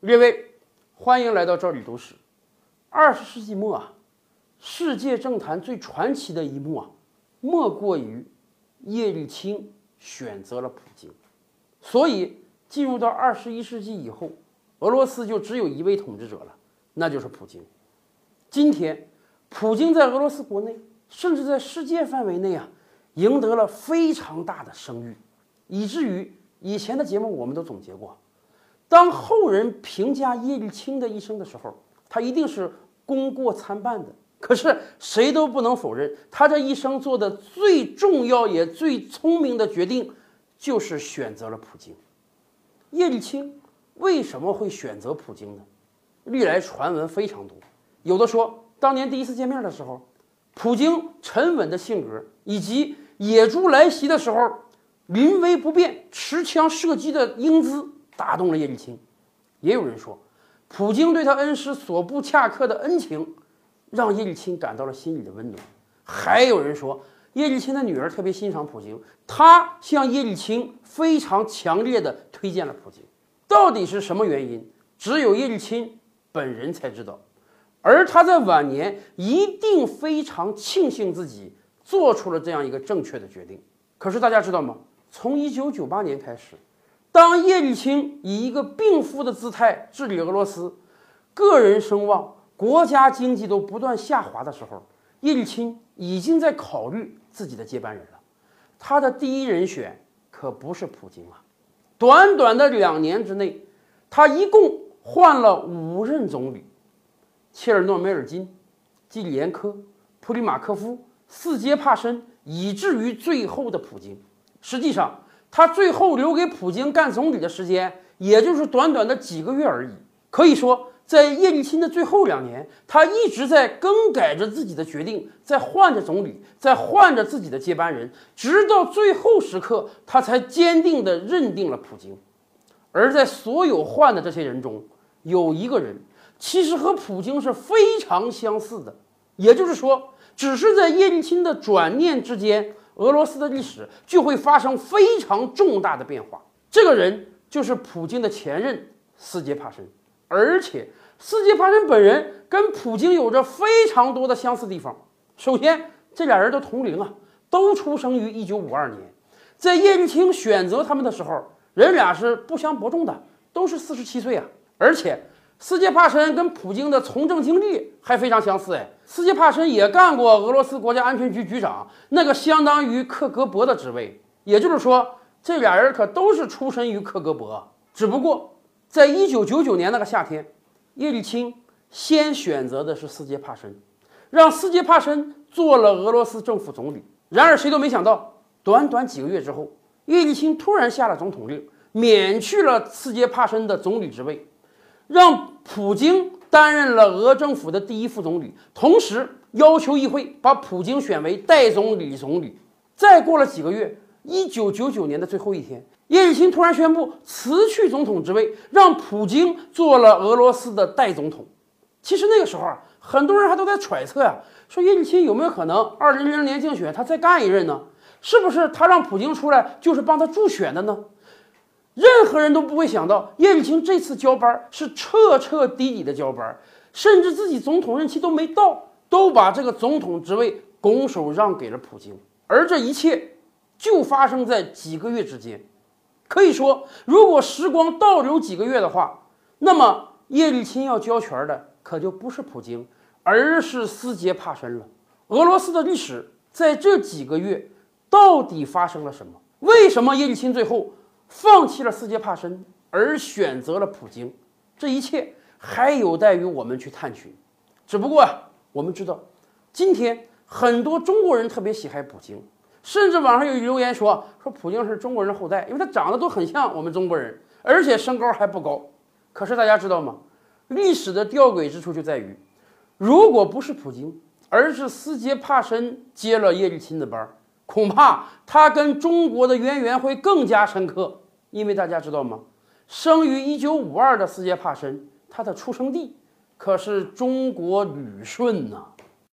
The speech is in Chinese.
列位，欢迎来到这里读史。二十世纪末啊，世界政坛最传奇的一幕啊，莫过于叶利钦选择了普京。所以，进入到二十一世纪以后，俄罗斯就只有一位统治者了，那就是普京。今天，普京在俄罗斯国内，甚至在世界范围内啊，赢得了非常大的声誉，以至于以前的节目我们都总结过。当后人评价叶利钦的一生的时候，他一定是功过参半的。可是谁都不能否认，他这一生做的最重要也最聪明的决定，就是选择了普京。叶利钦为什么会选择普京呢？历来传闻非常多，有的说当年第一次见面的时候，普京沉稳的性格以及野猪来袭的时候临危不变、持枪射击的英姿。打动了叶利钦，也有人说，普京对他恩师索布恰克的恩情，让叶利钦感到了心里的温暖。还有人说，叶利钦的女儿特别欣赏普京，她向叶利钦非常强烈的推荐了普京。到底是什么原因？只有叶利钦本人才知道。而他在晚年一定非常庆幸自己做出了这样一个正确的决定。可是大家知道吗？从一九九八年开始。当叶利钦以一个病夫的姿态治理俄罗斯，个人声望、国家经济都不断下滑的时候，叶利钦已经在考虑自己的接班人了。他的第一人选可不是普京啊！短短的两年之内，他一共换了五任总理：切尔诺梅尔金、季里延科、普里马科夫、斯捷帕申，以至于最后的普京。实际上，他最后留给普京干总理的时间，也就是短短的几个月而已。可以说，在叶利钦的最后两年，他一直在更改着自己的决定，在换着总理，在换着自己的接班人，直到最后时刻，他才坚定地认定了普京。而在所有换的这些人中，有一个人其实和普京是非常相似的，也就是说，只是在叶利钦的转念之间。俄罗斯的历史就会发生非常重大的变化。这个人就是普京的前任斯捷帕申，而且斯捷帕申本人跟普京有着非常多的相似地方。首先，这俩人都同龄啊，都出生于一九五二年。在叶利钦选择他们的时候，人俩是不相伯仲的，都是四十七岁啊，而且。斯捷帕申跟普京的从政经历还非常相似，哎，斯捷帕申也干过俄罗斯国家安全局局长，那个相当于克格勃的职位。也就是说，这俩人可都是出身于克格勃。只不过，在一九九九年那个夏天，叶利钦先选择的是斯捷帕申，让斯捷帕申做了俄罗斯政府总理。然而，谁都没想到，短短几个月之后，叶利钦突然下了总统令，免去了斯捷帕申的总理职位。让普京担任了俄政府的第一副总理，同时要求议会把普京选为代总理总理。再过了几个月，一九九九年的最后一天，叶利钦突然宣布辞去总统职位，让普京做了俄罗斯的代总统。其实那个时候啊，很多人还都在揣测呀，说叶利钦有没有可能二零零零年竞选他再干一任呢？是不是他让普京出来就是帮他助选的呢？任何人都不会想到，叶利钦这次交班是彻彻底底的交班，甚至自己总统任期都没到，都把这个总统职位拱手让给了普京。而这一切就发生在几个月之间。可以说，如果时光倒流几个月的话，那么叶利钦要交权的可就不是普京，而是斯捷帕申了。俄罗斯的历史在这几个月到底发生了什么？为什么叶利钦最后？放弃了斯捷帕申，而选择了普京，这一切还有待于我们去探寻。只不过我们知道，今天很多中国人特别喜爱普京，甚至网上有留言说说普京是中国人后代，因为他长得都很像我们中国人，而且身高还不高。可是大家知道吗？历史的吊诡之处就在于，如果不是普京，而是斯捷帕申接了叶利钦的班儿。恐怕他跟中国的渊源会更加深刻，因为大家知道吗？生于一九五二的斯捷帕申，他的出生地可是中国旅顺呐。